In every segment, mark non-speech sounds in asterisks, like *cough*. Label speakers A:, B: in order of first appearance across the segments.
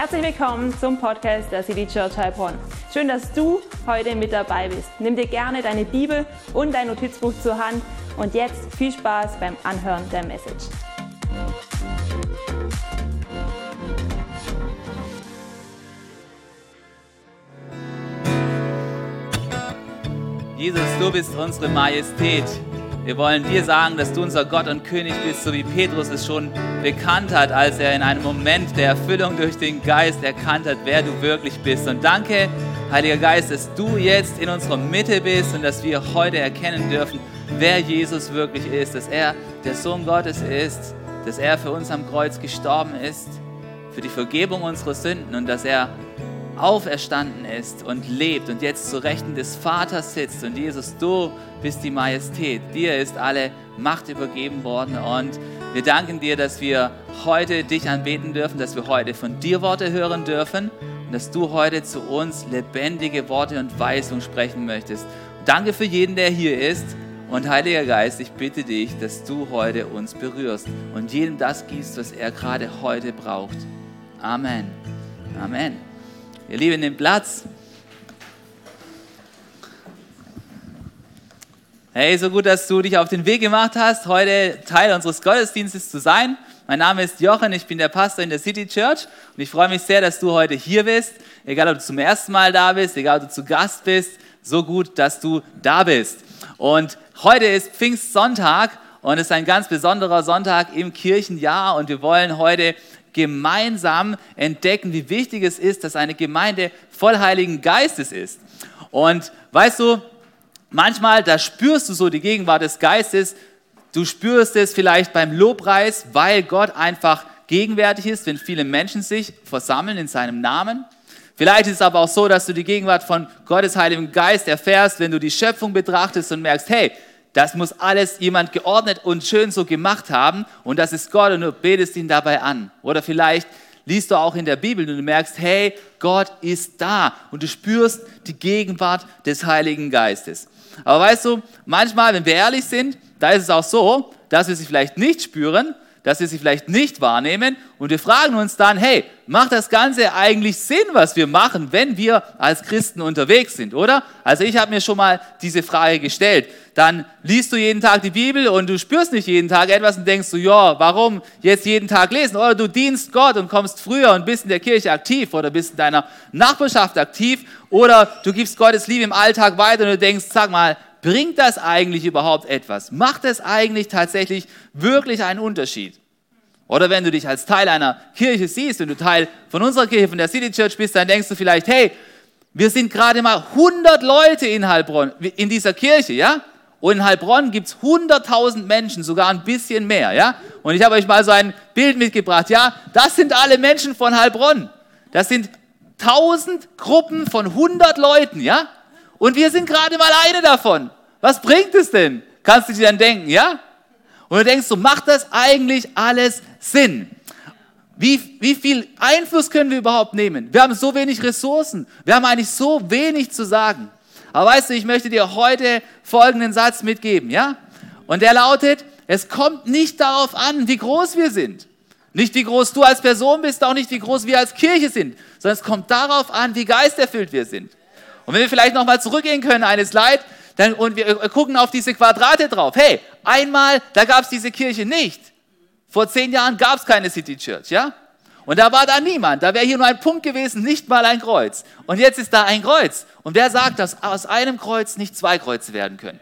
A: Herzlich willkommen zum Podcast der City Church Heilbronn. Schön, dass du heute mit dabei bist. Nimm dir gerne deine Bibel und dein Notizbuch zur Hand und jetzt viel Spaß beim Anhören der Message.
B: Jesus, du bist unsere Majestät. Wir wollen dir sagen, dass du unser Gott und König bist, so wie Petrus es schon bekannt hat, als er in einem Moment der Erfüllung durch den Geist erkannt hat, wer du wirklich bist. Und danke, Heiliger Geist, dass du jetzt in unserer Mitte bist und dass wir heute erkennen dürfen, wer Jesus wirklich ist, dass er der Sohn Gottes ist, dass er für uns am Kreuz gestorben ist, für die Vergebung unserer Sünden und dass er auferstanden ist und lebt und jetzt zu Rechten des Vaters sitzt. Und Jesus, du bist die Majestät. Dir ist alle Macht übergeben worden. Und wir danken dir, dass wir heute dich anbeten dürfen, dass wir heute von dir Worte hören dürfen und dass du heute zu uns lebendige Worte und Weisung sprechen möchtest. Und danke für jeden, der hier ist. Und Heiliger Geist, ich bitte dich, dass du heute uns berührst und jedem das gibst, was er gerade heute braucht. Amen. Amen. Ihr Lieben, nehmt Platz. Hey, so gut, dass du dich auf den Weg gemacht hast, heute Teil unseres Gottesdienstes zu sein. Mein Name ist Jochen, ich bin der Pastor in der City Church und ich freue mich sehr, dass du heute hier bist. Egal, ob du zum ersten Mal da bist, egal, ob du zu Gast bist, so gut, dass du da bist. Und heute ist Pfingstsonntag und es ist ein ganz besonderer Sonntag im Kirchenjahr und wir wollen heute gemeinsam entdecken, wie wichtig es ist, dass eine Gemeinde voll Heiligen Geistes ist. Und weißt du, manchmal, da spürst du so die Gegenwart des Geistes, du spürst es vielleicht beim Lobpreis, weil Gott einfach gegenwärtig ist, wenn viele Menschen sich versammeln in seinem Namen. Vielleicht ist es aber auch so, dass du die Gegenwart von Gottes Heiligem Geist erfährst, wenn du die Schöpfung betrachtest und merkst, hey, das muss alles jemand geordnet und schön so gemacht haben und das ist Gott und du betest ihn dabei an. Oder vielleicht liest du auch in der Bibel und du merkst, hey, Gott ist da und du spürst die Gegenwart des Heiligen Geistes. Aber weißt du, manchmal, wenn wir ehrlich sind, da ist es auch so, dass wir sie vielleicht nicht spüren, dass wir sie vielleicht nicht wahrnehmen und wir fragen uns dann, hey, macht das Ganze eigentlich Sinn, was wir machen, wenn wir als Christen unterwegs sind, oder? Also ich habe mir schon mal diese Frage gestellt. Dann liest du jeden Tag die Bibel und du spürst nicht jeden Tag etwas und denkst du, ja, warum jetzt jeden Tag lesen? Oder du dienst Gott und kommst früher und bist in der Kirche aktiv oder bist in deiner Nachbarschaft aktiv oder du gibst Gottes Liebe im Alltag weiter und du denkst, sag mal, bringt das eigentlich überhaupt etwas? Macht es eigentlich tatsächlich wirklich einen Unterschied? Oder wenn du dich als Teil einer Kirche siehst, wenn du Teil von unserer Kirche, von der City Church bist, dann denkst du vielleicht, hey, wir sind gerade mal 100 Leute in Heilbronn, in dieser Kirche, ja? Und in Heilbronn gibt es 100.000 Menschen, sogar ein bisschen mehr, ja? Und ich habe euch mal so ein Bild mitgebracht, ja? Das sind alle Menschen von Heilbronn. Das sind 1000 Gruppen von 100 Leuten, ja? Und wir sind gerade mal eine davon. Was bringt es denn? Kannst du dir dann denken, ja? Und du denkst so, macht das eigentlich alles Sinn? Wie, wie viel Einfluss können wir überhaupt nehmen? Wir haben so wenig Ressourcen. Wir haben eigentlich so wenig zu sagen. Aber weißt du, ich möchte dir heute folgenden Satz mitgeben, ja? Und der lautet, es kommt nicht darauf an, wie groß wir sind. Nicht wie groß du als Person bist, auch nicht wie groß wir als Kirche sind, sondern es kommt darauf an, wie geisterfüllt wir sind. Und wenn wir vielleicht nochmal zurückgehen können, eine Slide, dann, und wir gucken auf diese Quadrate drauf. Hey, einmal, da gab es diese Kirche nicht. Vor zehn Jahren gab es keine City Church, ja? Und da war da niemand. Da wäre hier nur ein Punkt gewesen, nicht mal ein Kreuz. Und jetzt ist da ein Kreuz. Und wer sagt, dass aus einem Kreuz nicht zwei Kreuze werden können?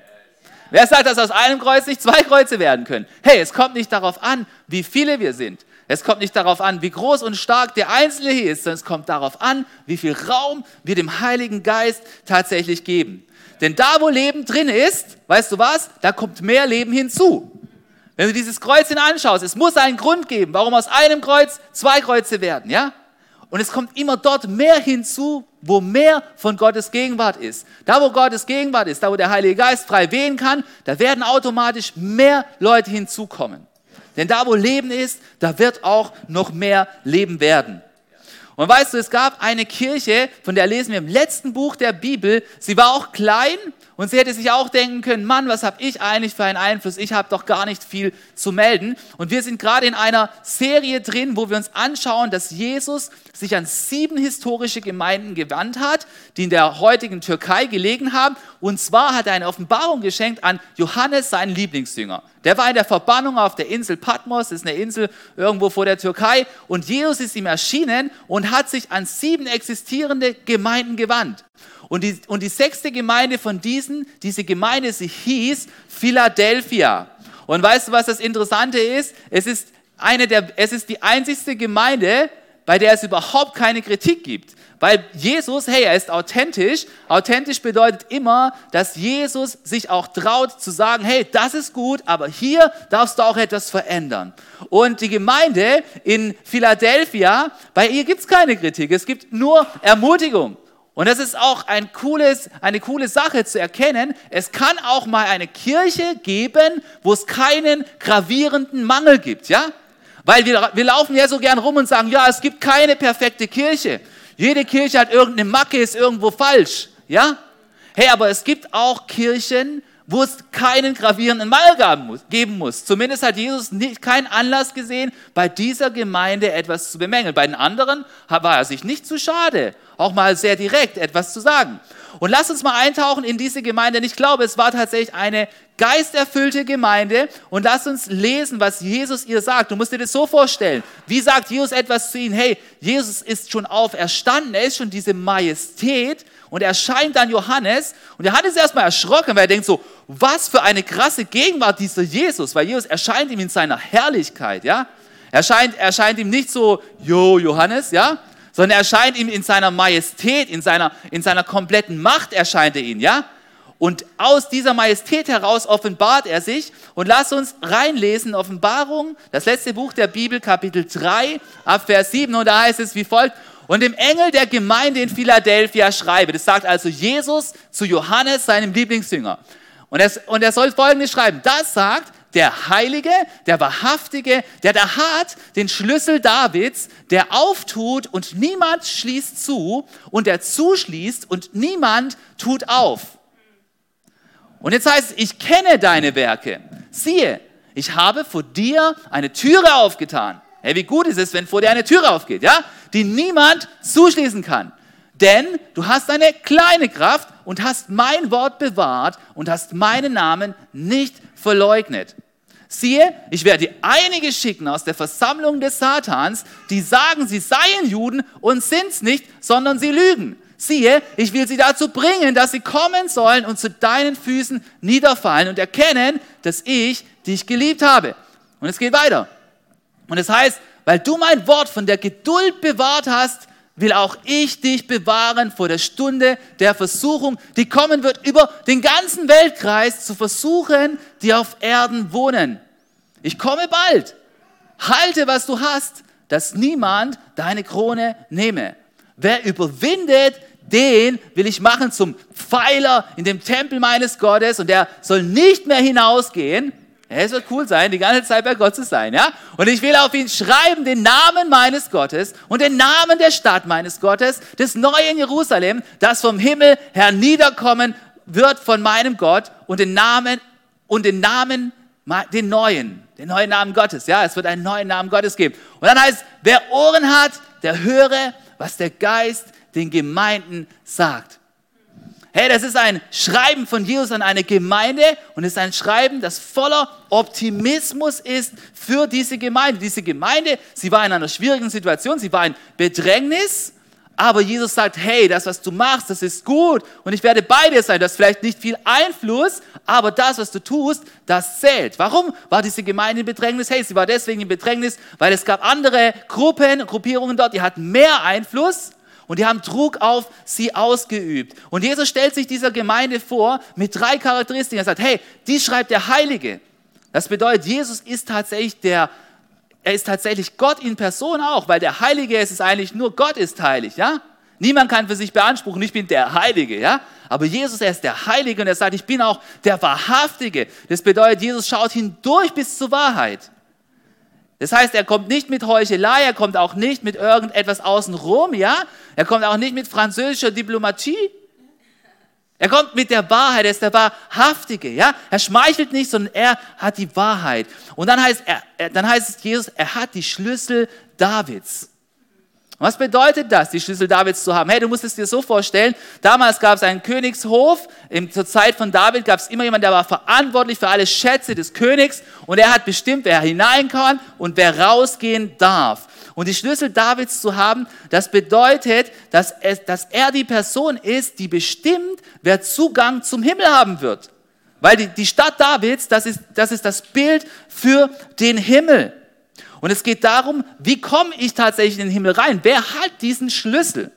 B: Wer sagt, dass aus einem Kreuz nicht zwei Kreuze werden können? Hey, es kommt nicht darauf an, wie viele wir sind. Es kommt nicht darauf an, wie groß und stark der Einzelne hier ist, sondern es kommt darauf an, wie viel Raum wir dem Heiligen Geist tatsächlich geben. Denn da, wo Leben drin ist, weißt du was, da kommt mehr Leben hinzu. Wenn du dieses Kreuz anschaust, es muss einen Grund geben, warum aus einem Kreuz zwei Kreuze werden, ja? Und es kommt immer dort mehr hinzu, wo mehr von Gottes Gegenwart ist. Da, wo Gottes Gegenwart ist, da, wo der Heilige Geist frei wehen kann, da werden automatisch mehr Leute hinzukommen. Denn da, wo Leben ist, da wird auch noch mehr Leben werden. Und weißt du, es gab eine Kirche, von der lesen wir im letzten Buch der Bibel. Sie war auch klein Und sie hätte sich auch denken können, Mann, was habe ich eigentlich für einen Einfluss? Ich habe doch gar nicht viel zu melden. Und wir sind gerade in einer Serie drin, wo wir uns anschauen, dass Jesus sich an sieben historische Gemeinden gewandt hat, die in der heutigen Türkei gelegen haben. Und zwar hat er eine Offenbarung geschenkt an Johannes, seinen Lieblingsjünger. Der war in der Verbannung auf der Insel Patmos, das ist eine Insel irgendwo vor der Türkei. Und Jesus ist ihm erschienen und hat sich an sieben existierende Gemeinden gewandt. Und die, und die sechste Gemeinde von diesen, diese Gemeinde, sie hieß Philadelphia. Und weißt du, was das Interessante ist? Es ist, eine der, es ist die einzigste Gemeinde, bei der es überhaupt keine Kritik gibt. Weil Jesus, hey, er ist authentisch. Authentisch bedeutet immer, dass Jesus sich auch traut zu sagen, hey, das ist gut, aber hier darfst du auch etwas verändern. Und die Gemeinde in Philadelphia, bei ihr gibt es keine Kritik, es gibt nur Ermutigung. Und das ist auch ein cooles, eine coole Sache zu erkennen. Es kann auch mal eine Kirche geben, wo es keinen gravierenden Mangel gibt, ja? Weil wir, wir laufen ja so gern rum und sagen, ja, es gibt keine perfekte Kirche. Jede Kirche hat irgendeine Macke, ist irgendwo falsch, ja? Hey, aber es gibt auch Kirchen, wo es keinen gravierenden Mangel geben muss. Zumindest hat Jesus nicht, keinen Anlass gesehen, bei dieser Gemeinde etwas zu bemängeln. Bei den anderen war er sich nicht zu schade, auch mal sehr direkt etwas zu sagen. Und lass uns mal eintauchen in diese Gemeinde. ich glaube, es war tatsächlich eine geisterfüllte Gemeinde. Und lass uns lesen, was Jesus ihr sagt. Du musst dir das so vorstellen. Wie sagt Jesus etwas zu ihnen? Hey, Jesus ist schon auferstanden. Er ist schon diese Majestät. Und er erscheint dann Johannes. Und Johannes ist erstmal erschrocken, weil er denkt so, was für eine krasse Gegenwart dieser Jesus. Weil Jesus erscheint ihm in seiner Herrlichkeit, ja. Er erscheint, erscheint ihm nicht so, Jo, Johannes, ja, sondern er erscheint ihm in seiner Majestät, in seiner, in seiner kompletten Macht erscheint er ihn, ja? Und aus dieser Majestät heraus offenbart er sich. Und lass uns reinlesen, Offenbarung, das letzte Buch der Bibel, Kapitel 3, ab Vers 7. Und da heißt es wie folgt, und dem Engel der Gemeinde in Philadelphia schreibe, das sagt also Jesus zu Johannes, seinem Lieblingsjünger. Und er, und er soll Folgendes schreiben, das sagt der Heilige, der Wahrhaftige, der da hat den Schlüssel Davids, der auftut und niemand schließt zu und der zuschließt und niemand tut auf. Und jetzt heißt es, ich kenne deine Werke. Siehe, ich habe vor dir eine Türe aufgetan. Hey, wie gut ist es, wenn vor dir eine Türe aufgeht, ja? Die niemand zuschließen kann. Denn du hast eine kleine Kraft und hast mein Wort bewahrt und hast meinen Namen nicht verleugnet. Siehe, ich werde einige schicken aus der Versammlung des Satans, die sagen, sie seien Juden und sind's nicht, sondern sie lügen. Siehe, ich will sie dazu bringen, dass sie kommen sollen und zu deinen Füßen niederfallen und erkennen, dass ich dich geliebt habe. Und es geht weiter. Und es heißt, weil du mein Wort von der Geduld bewahrt hast, will auch ich dich bewahren vor der Stunde der Versuchung, die kommen wird über den ganzen Weltkreis zu versuchen, die auf Erden wohnen. Ich komme bald. Halte, was du hast, dass niemand deine Krone nehme. Wer überwindet, den will ich machen zum Pfeiler in dem Tempel meines Gottes und der soll nicht mehr hinausgehen, es wird cool sein, die ganze Zeit bei Gott zu sein, ja? Und ich will auf ihn schreiben den Namen meines Gottes und den Namen der Stadt meines Gottes, des neuen Jerusalem, das vom Himmel herniederkommen wird von meinem Gott und den Namen und den Namen, den neuen, den neuen Namen Gottes, ja? Es wird einen neuen Namen Gottes geben. Und dann heißt, wer Ohren hat, der höre, was der Geist den Gemeinden sagt. Hey, das ist ein Schreiben von Jesus an eine Gemeinde und es ist ein Schreiben, das voller Optimismus ist für diese Gemeinde. Diese Gemeinde, sie war in einer schwierigen Situation, sie war in Bedrängnis, aber Jesus sagt, hey, das, was du machst, das ist gut und ich werde bei dir sein. Du hast vielleicht nicht viel Einfluss, aber das, was du tust, das zählt. Warum war diese Gemeinde in Bedrängnis? Hey, sie war deswegen in Bedrängnis, weil es gab andere Gruppen, Gruppierungen dort, die hatten mehr Einfluss und die haben Druck auf sie ausgeübt. Und Jesus stellt sich dieser Gemeinde vor mit drei Charakteristiken. Er sagt, hey, die schreibt der Heilige. Das bedeutet, Jesus ist tatsächlich der, er ist tatsächlich Gott in Person auch, weil der Heilige ist es eigentlich nur Gott ist heilig, ja? Niemand kann für sich beanspruchen, ich bin der Heilige, ja? Aber Jesus, er ist der Heilige und er sagt, ich bin auch der Wahrhaftige. Das bedeutet, Jesus schaut hindurch bis zur Wahrheit. Das heißt, er kommt nicht mit Heuchelei, er kommt auch nicht mit irgendetwas außenrum, ja? Er kommt auch nicht mit französischer Diplomatie. Er kommt mit der Wahrheit, er ist der Wahrhaftige, ja. Er schmeichelt nicht, sondern er hat die Wahrheit. Und dann heißt, er, dann heißt es Jesus, er hat die Schlüssel Davids. Was bedeutet das, die Schlüssel Davids zu haben? Hey, du musst es dir so vorstellen, damals gab es einen Königshof, zur Zeit von David gab es immer jemanden, der war verantwortlich für alle Schätze des Königs und er hat bestimmt, wer hinein kann und wer rausgehen darf. Und die Schlüssel Davids zu haben, das bedeutet, dass, es, dass er die Person ist, die bestimmt, wer Zugang zum Himmel haben wird. Weil die, die Stadt Davids, das ist, das ist das Bild für den Himmel. Und es geht darum, wie komme ich tatsächlich in den Himmel rein? Wer hat diesen Schlüssel?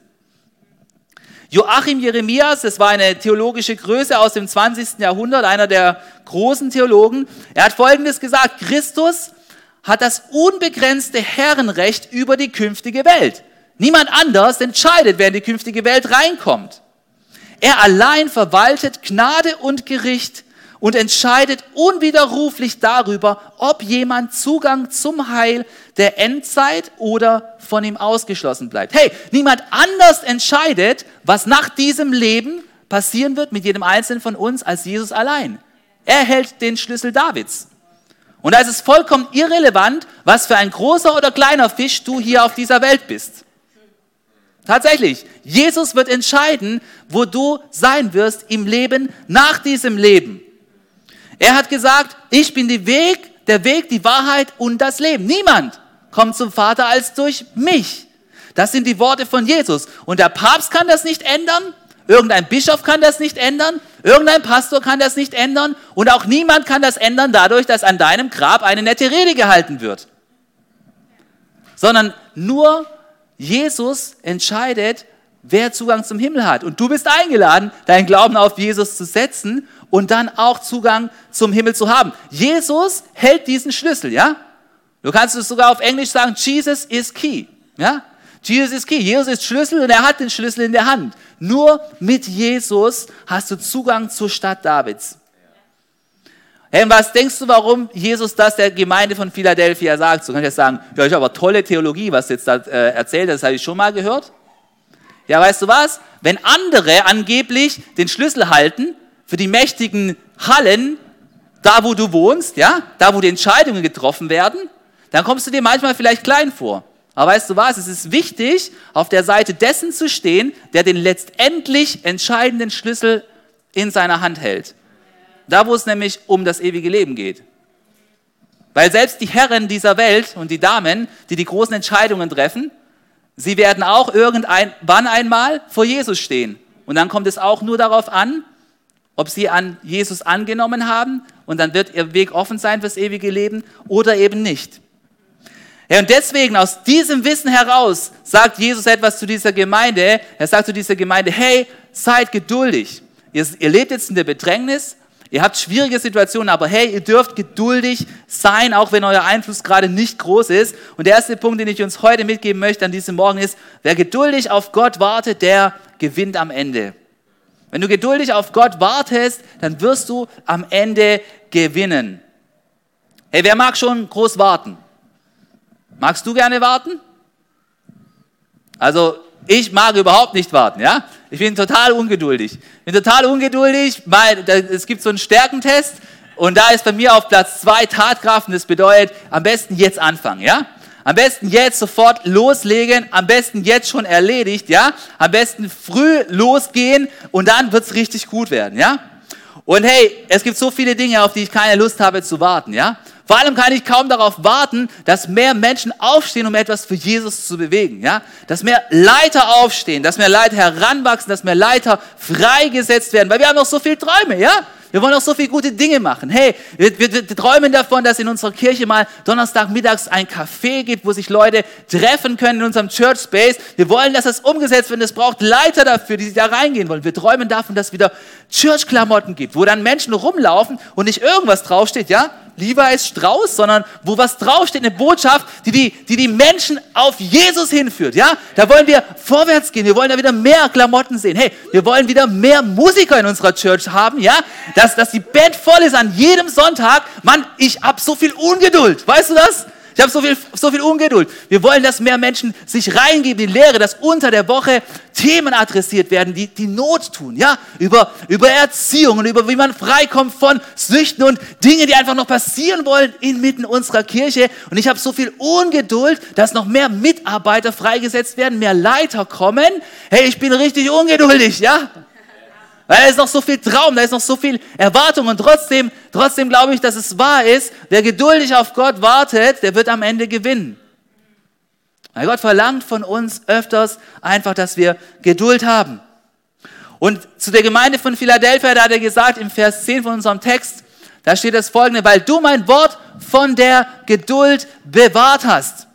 B: Joachim Jeremias, das war eine theologische Größe aus dem 20. Jahrhundert, einer der großen Theologen. Er hat Folgendes gesagt, Christus hat das unbegrenzte Herrenrecht über die künftige Welt. Niemand anders entscheidet, wer in die künftige Welt reinkommt. Er allein verwaltet Gnade und Gericht und entscheidet unwiderruflich darüber, ob jemand Zugang zum Heil der Endzeit oder von ihm ausgeschlossen bleibt. Hey, niemand anders entscheidet, was nach diesem Leben passieren wird mit jedem Einzelnen von uns als Jesus allein. Er hält den Schlüssel Davids. Und da ist es vollkommen irrelevant, was für ein großer oder kleiner Fisch du hier auf dieser Welt bist. Tatsächlich, Jesus wird entscheiden, wo du sein wirst im Leben nach diesem Leben. Er hat gesagt, ich bin der Weg, der Weg, die Wahrheit und das Leben. Niemand kommt zum Vater als durch mich. Das sind die Worte von Jesus. Und der Papst kann das nicht ändern, irgendein Bischof kann das nicht ändern, irgendein Pastor kann das nicht ändern und auch niemand kann das ändern dadurch, dass an deinem Grab eine nette Rede gehalten wird. Sondern nur Jesus entscheidet, wer Zugang zum Himmel hat. Und du bist eingeladen, deinen Glauben auf Jesus zu setzen und dann auch Zugang zum Himmel zu haben. Jesus hält diesen Schlüssel, ja? Du kannst es sogar auf Englisch sagen, Jesus is key, ja? Jesus ist key. Jesus ist Schlüssel und er hat den Schlüssel in der Hand. Nur mit Jesus hast du Zugang zur Stadt Davids. Hey, was denkst du, warum Jesus das der Gemeinde von Philadelphia sagt? So kann ich jetzt sagen, ja, ich habe aber tolle Theologie, was jetzt da äh, erzählt, das habe ich schon mal gehört. Ja, weißt du was? Wenn andere angeblich den Schlüssel halten, für die mächtigen Hallen, da wo du wohnst, ja, da wo die Entscheidungen getroffen werden, dann kommst du dir manchmal vielleicht klein vor. Aber weißt du was, es ist wichtig, auf der Seite dessen zu stehen, der den letztendlich entscheidenden Schlüssel in seiner Hand hält. Da, wo es nämlich um das ewige Leben geht. Weil selbst die Herren dieser Welt und die Damen, die die großen Entscheidungen treffen, sie werden auch irgendwann einmal vor Jesus stehen. Und dann kommt es auch nur darauf an, ob sie an Jesus angenommen haben und dann wird ihr Weg offen sein fürs ewige Leben oder eben nicht. Ja, und deswegen aus diesem Wissen heraus sagt Jesus etwas zu dieser Gemeinde. Er sagt zu dieser Gemeinde, hey, seid geduldig. Ihr, ihr lebt jetzt in der Bedrängnis, ihr habt schwierige Situationen, aber hey, ihr dürft geduldig sein, auch wenn euer Einfluss gerade nicht groß ist. Und der erste Punkt, den ich uns heute mitgeben möchte an diesem Morgen ist, wer geduldig auf Gott wartet, der gewinnt am Ende. Wenn du geduldig auf Gott wartest, dann wirst du am Ende gewinnen. Hey, wer mag schon groß warten? Magst du gerne warten? Also, ich mag überhaupt nicht warten, ja? Ich bin total ungeduldig. Ich bin total ungeduldig, weil es gibt so einen Stärkentest und da ist bei mir auf Platz zwei Tatkraft und das bedeutet, am besten jetzt anfangen, ja? Am besten jetzt sofort loslegen, am besten jetzt schon erledigt, ja? Am besten früh losgehen und dann wird es richtig gut werden, ja? Und hey, es gibt so viele Dinge, auf die ich keine Lust habe zu warten, ja? Vor allem kann ich kaum darauf warten, dass mehr Menschen aufstehen, um etwas für Jesus zu bewegen, ja? Dass mehr Leiter aufstehen, dass mehr Leiter heranwachsen, dass mehr Leiter freigesetzt werden, weil wir haben noch so viele Träume, ja? Wir wollen auch so viele gute Dinge machen. Hey, wir, wir, wir träumen davon, dass in unserer Kirche mal Donnerstagmittags ein Café gibt, wo sich Leute treffen können in unserem Church Space. Wir wollen, dass das umgesetzt wird. Es braucht Leiter dafür, die da reingehen wollen. Wir träumen davon, dass es wieder Church-Klamotten gibt, wo dann Menschen rumlaufen und nicht irgendwas draufsteht, ja? Levi Strauß, sondern wo was draufsteht, eine Botschaft, die die, die die Menschen auf Jesus hinführt. Ja, da wollen wir vorwärts gehen. Wir wollen da wieder mehr Klamotten sehen. Hey, wir wollen wieder mehr Musiker in unserer Church haben. Ja, dass, dass die Band voll ist an jedem Sonntag. Mann, ich hab so viel Ungeduld. Weißt du das? Ich habe so viel, so viel Ungeduld. Wir wollen, dass mehr Menschen sich reingeben in die Lehre, dass unter der Woche Themen adressiert werden, die, die Not tun, ja? Über, über Erziehung und über wie man freikommt von Süchten und Dinge, die einfach noch passieren wollen inmitten unserer Kirche. Und ich habe so viel Ungeduld, dass noch mehr Mitarbeiter freigesetzt werden, mehr Leiter kommen. Hey, ich bin richtig ungeduldig, ja? Weil da ist noch so viel Traum, da ist noch so viel Erwartung und trotzdem, trotzdem glaube ich, dass es wahr ist, wer geduldig auf Gott wartet, der wird am Ende gewinnen. Weil Gott verlangt von uns öfters einfach, dass wir Geduld haben. Und zu der Gemeinde von Philadelphia, da hat er gesagt, im Vers 10 von unserem Text, da steht das folgende, weil du mein Wort von der Geduld bewahrt hast.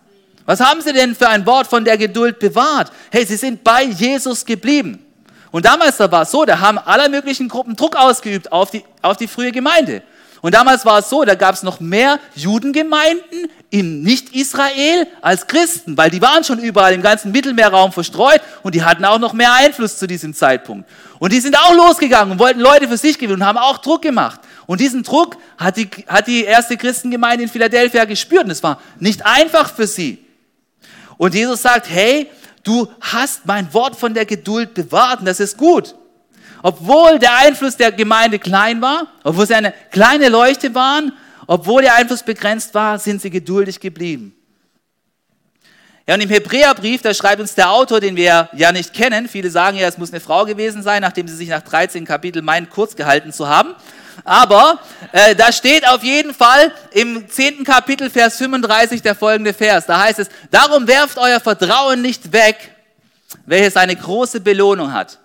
B: Was haben sie denn für ein Wort von der Geduld bewahrt? Hey, sie sind bei Jesus geblieben. Und damals da war es so, da haben alle möglichen Gruppen Druck ausgeübt auf die, auf die frühe Gemeinde. Und damals war es so, da gab es noch mehr Judengemeinden in Nicht-Israel als Christen, weil die waren schon überall im ganzen Mittelmeerraum verstreut und die hatten auch noch mehr Einfluss zu diesem Zeitpunkt. Und die sind auch losgegangen und wollten Leute für sich gewinnen und haben auch Druck gemacht. Und diesen Druck hat die, hat die erste Christengemeinde in Philadelphia gespürt und es war nicht einfach für sie. Und Jesus sagt, hey, du hast mein Wort von der Geduld bewahrt und das ist gut. Obwohl der Einfluss der Gemeinde klein war, obwohl sie eine kleine Leuchte waren, obwohl der Einfluss begrenzt war, sind sie geduldig geblieben. Ja, und im Hebräerbrief, da schreibt uns der Autor, den wir ja nicht kennen, viele sagen ja, es muss eine Frau gewesen sein, nachdem sie sich nach 13 Kapiteln meinen, kurz gehalten zu haben. Aber äh, da steht auf jeden Fall im 10. Kapitel, Vers 35, der folgende Vers. Da heißt es, darum werft euer Vertrauen nicht weg, welches eine große Belohnung hat.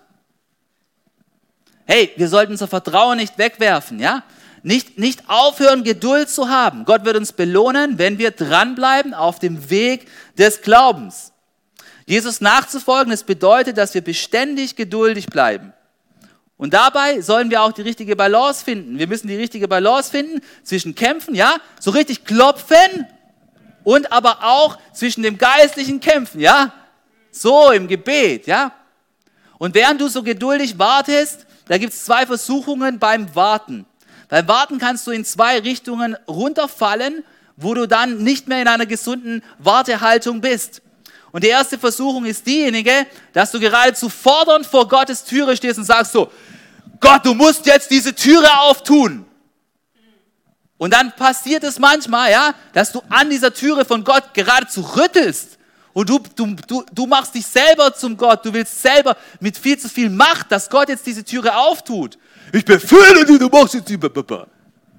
B: Hey, wir sollten unser Vertrauen nicht wegwerfen, ja? Nicht, nicht aufhören, Geduld zu haben. Gott wird uns belohnen, wenn wir dranbleiben auf dem Weg des Glaubens. Jesus nachzufolgen, das bedeutet, dass wir beständig geduldig bleiben. Und dabei sollen wir auch die richtige Balance finden. Wir müssen die richtige Balance finden zwischen Kämpfen, ja, so richtig klopfen und aber auch zwischen dem geistlichen Kämpfen, ja, so im Gebet, ja. Und während du so geduldig wartest, da gibt es zwei Versuchungen beim Warten. Beim Warten kannst du in zwei Richtungen runterfallen, wo du dann nicht mehr in einer gesunden Wartehaltung bist. Und die erste Versuchung ist diejenige, dass du geradezu fordernd vor Gottes Türe stehst und sagst so, Gott, du musst jetzt diese Türe auftun. Und dann passiert es manchmal, ja, dass du an dieser Türe von Gott geradezu rüttelst. Und du, du, du, du machst dich selber zum Gott. Du willst selber mit viel zu viel Macht, dass Gott jetzt diese Türe auftut. Ich befehle dir, du machst jetzt die.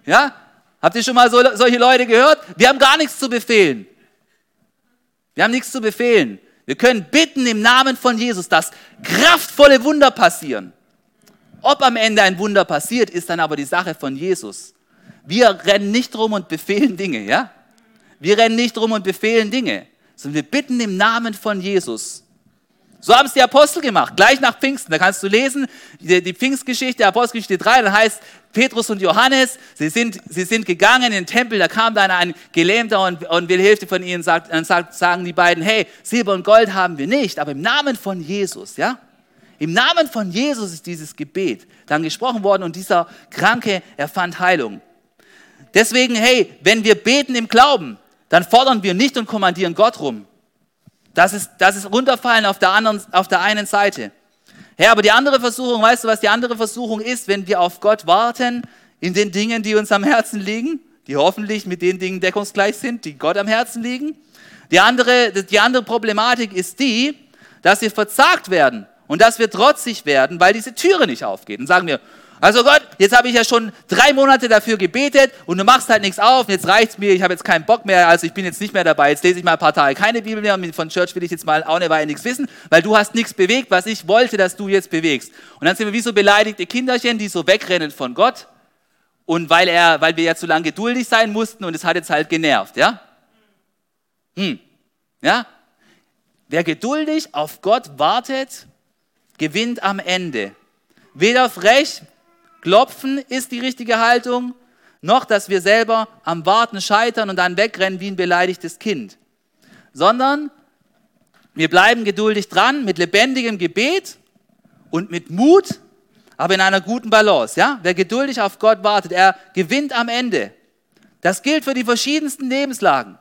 B: Ja? Habt ihr schon mal so, solche Leute gehört? Wir haben gar nichts zu befehlen. Wir haben nichts zu befehlen. Wir können bitten im Namen von Jesus, dass kraftvolle Wunder passieren. Ob am Ende ein Wunder passiert, ist dann aber die Sache von Jesus. Wir rennen nicht rum und befehlen Dinge, ja? Wir rennen nicht rum und befehlen Dinge, sondern wir bitten im Namen von Jesus. So haben es die Apostel gemacht, gleich nach Pfingsten. Da kannst du lesen, die, Pfingstgeschichte, Apostelgeschichte 3, da heißt Petrus und Johannes, sie sind, sie sind gegangen in den Tempel, da kam dann ein Gelähmter und, und will Hilfe von ihnen, sagt, dann sagt, sagen die beiden, hey, Silber und Gold haben wir nicht, aber im Namen von Jesus, ja? Im Namen von Jesus ist dieses Gebet dann gesprochen worden und dieser Kranke erfand Heilung. Deswegen, hey, wenn wir beten im Glauben, dann fordern wir nicht und kommandieren Gott rum. Das ist, das ist runterfallen auf der, anderen, auf der einen Seite. Hey, aber die andere Versuchung, weißt du, was die andere Versuchung ist, wenn wir auf Gott warten in den Dingen, die uns am Herzen liegen, die hoffentlich mit den Dingen deckungsgleich sind, die Gott am Herzen liegen? Die andere, die andere Problematik ist die, dass wir verzagt werden und dass wir trotzig werden, weil diese Türe nicht aufgeht. Und sagen wir, also Gott, jetzt habe ich ja schon drei Monate dafür gebetet und du machst halt nichts auf, jetzt reicht's mir, ich habe jetzt keinen Bock mehr, also ich bin jetzt nicht mehr dabei, jetzt lese ich mal ein paar Tage keine Bibel mehr und von Church will ich jetzt mal auch eine Weile nichts wissen, weil du hast nichts bewegt, was ich wollte, dass du jetzt bewegst. Und dann sind wir wie so beleidigte Kinderchen, die so wegrennen von Gott und weil, er, weil wir ja zu lange geduldig sein mussten und es hat jetzt halt genervt, ja? Hm, ja? Wer geduldig auf Gott wartet, gewinnt am Ende. Weder frech, klopfen ist die richtige Haltung, noch dass wir selber am Warten scheitern und dann wegrennen wie ein beleidigtes Kind, sondern wir bleiben geduldig dran mit lebendigem Gebet und mit Mut, aber in einer guten Balance. Ja? Wer geduldig auf Gott wartet, er gewinnt am Ende. Das gilt für die verschiedensten Lebenslagen.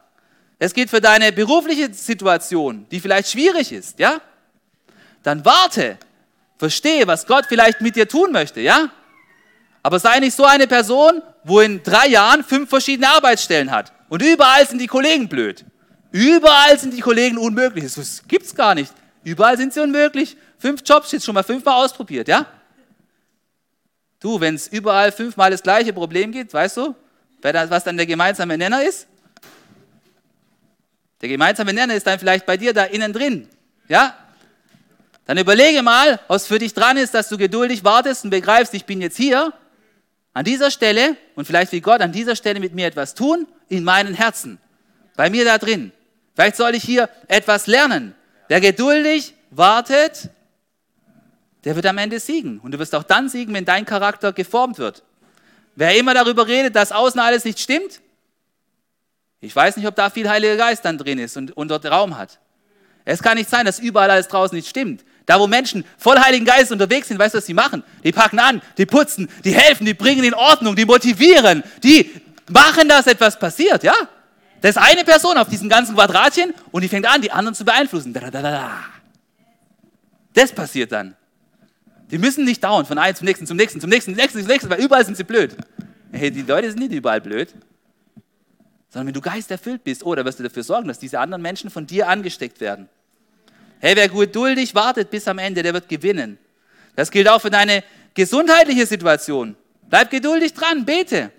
B: Es geht für deine berufliche Situation, die vielleicht schwierig ist, ja? Dann warte, verstehe, was Gott vielleicht mit dir tun möchte, ja? Aber sei nicht so eine Person, wo in drei Jahren fünf verschiedene Arbeitsstellen hat. Und überall sind die Kollegen blöd. Überall sind die Kollegen unmöglich. Das gibt's gar nicht. Überall sind sie unmöglich. Fünf Jobs, jetzt schon mal fünfmal ausprobiert, ja? Du, wenn es überall fünfmal das gleiche Problem gibt, weißt du, was dann der gemeinsame Nenner ist? Der gemeinsame Nenner ist dann vielleicht bei dir da innen drin, ja? Dann überlege mal, was für dich dran ist, dass du geduldig wartest und begreifst, ich bin jetzt hier an dieser Stelle und vielleicht will Gott an dieser Stelle mit mir etwas tun in meinen Herzen, bei mir da drin. Vielleicht soll ich hier etwas lernen. Wer geduldig wartet, der wird am Ende siegen. Und du wirst auch dann siegen, wenn dein Charakter geformt wird. Wer immer darüber redet, dass außen alles nicht stimmt, ich weiß nicht, ob da viel Heiliger Geist dann drin ist und, und dort Raum hat. Es kann nicht sein, dass überall alles draußen nicht stimmt. Da, wo Menschen voll Heiligen Geist unterwegs sind, weißt du, was sie machen? Die packen an, die putzen, die helfen, die bringen in Ordnung, die motivieren, die machen, dass etwas passiert, ja? Das ist eine Person auf diesen ganzen Quadratchen und die fängt an, die anderen zu beeinflussen. Das passiert dann. Die müssen nicht dauern von einem zum nächsten, zum nächsten, zum nächsten, zum nächsten, zum nächsten, weil überall sind sie blöd. Hey, die Leute sind nicht überall blöd. Sondern wenn du geisterfüllt bist, oh, da wirst du dafür sorgen, dass diese anderen Menschen von dir angesteckt werden. Hey, wer geduldig wartet bis am Ende, der wird gewinnen. Das gilt auch für deine gesundheitliche Situation. Bleib geduldig dran, bete.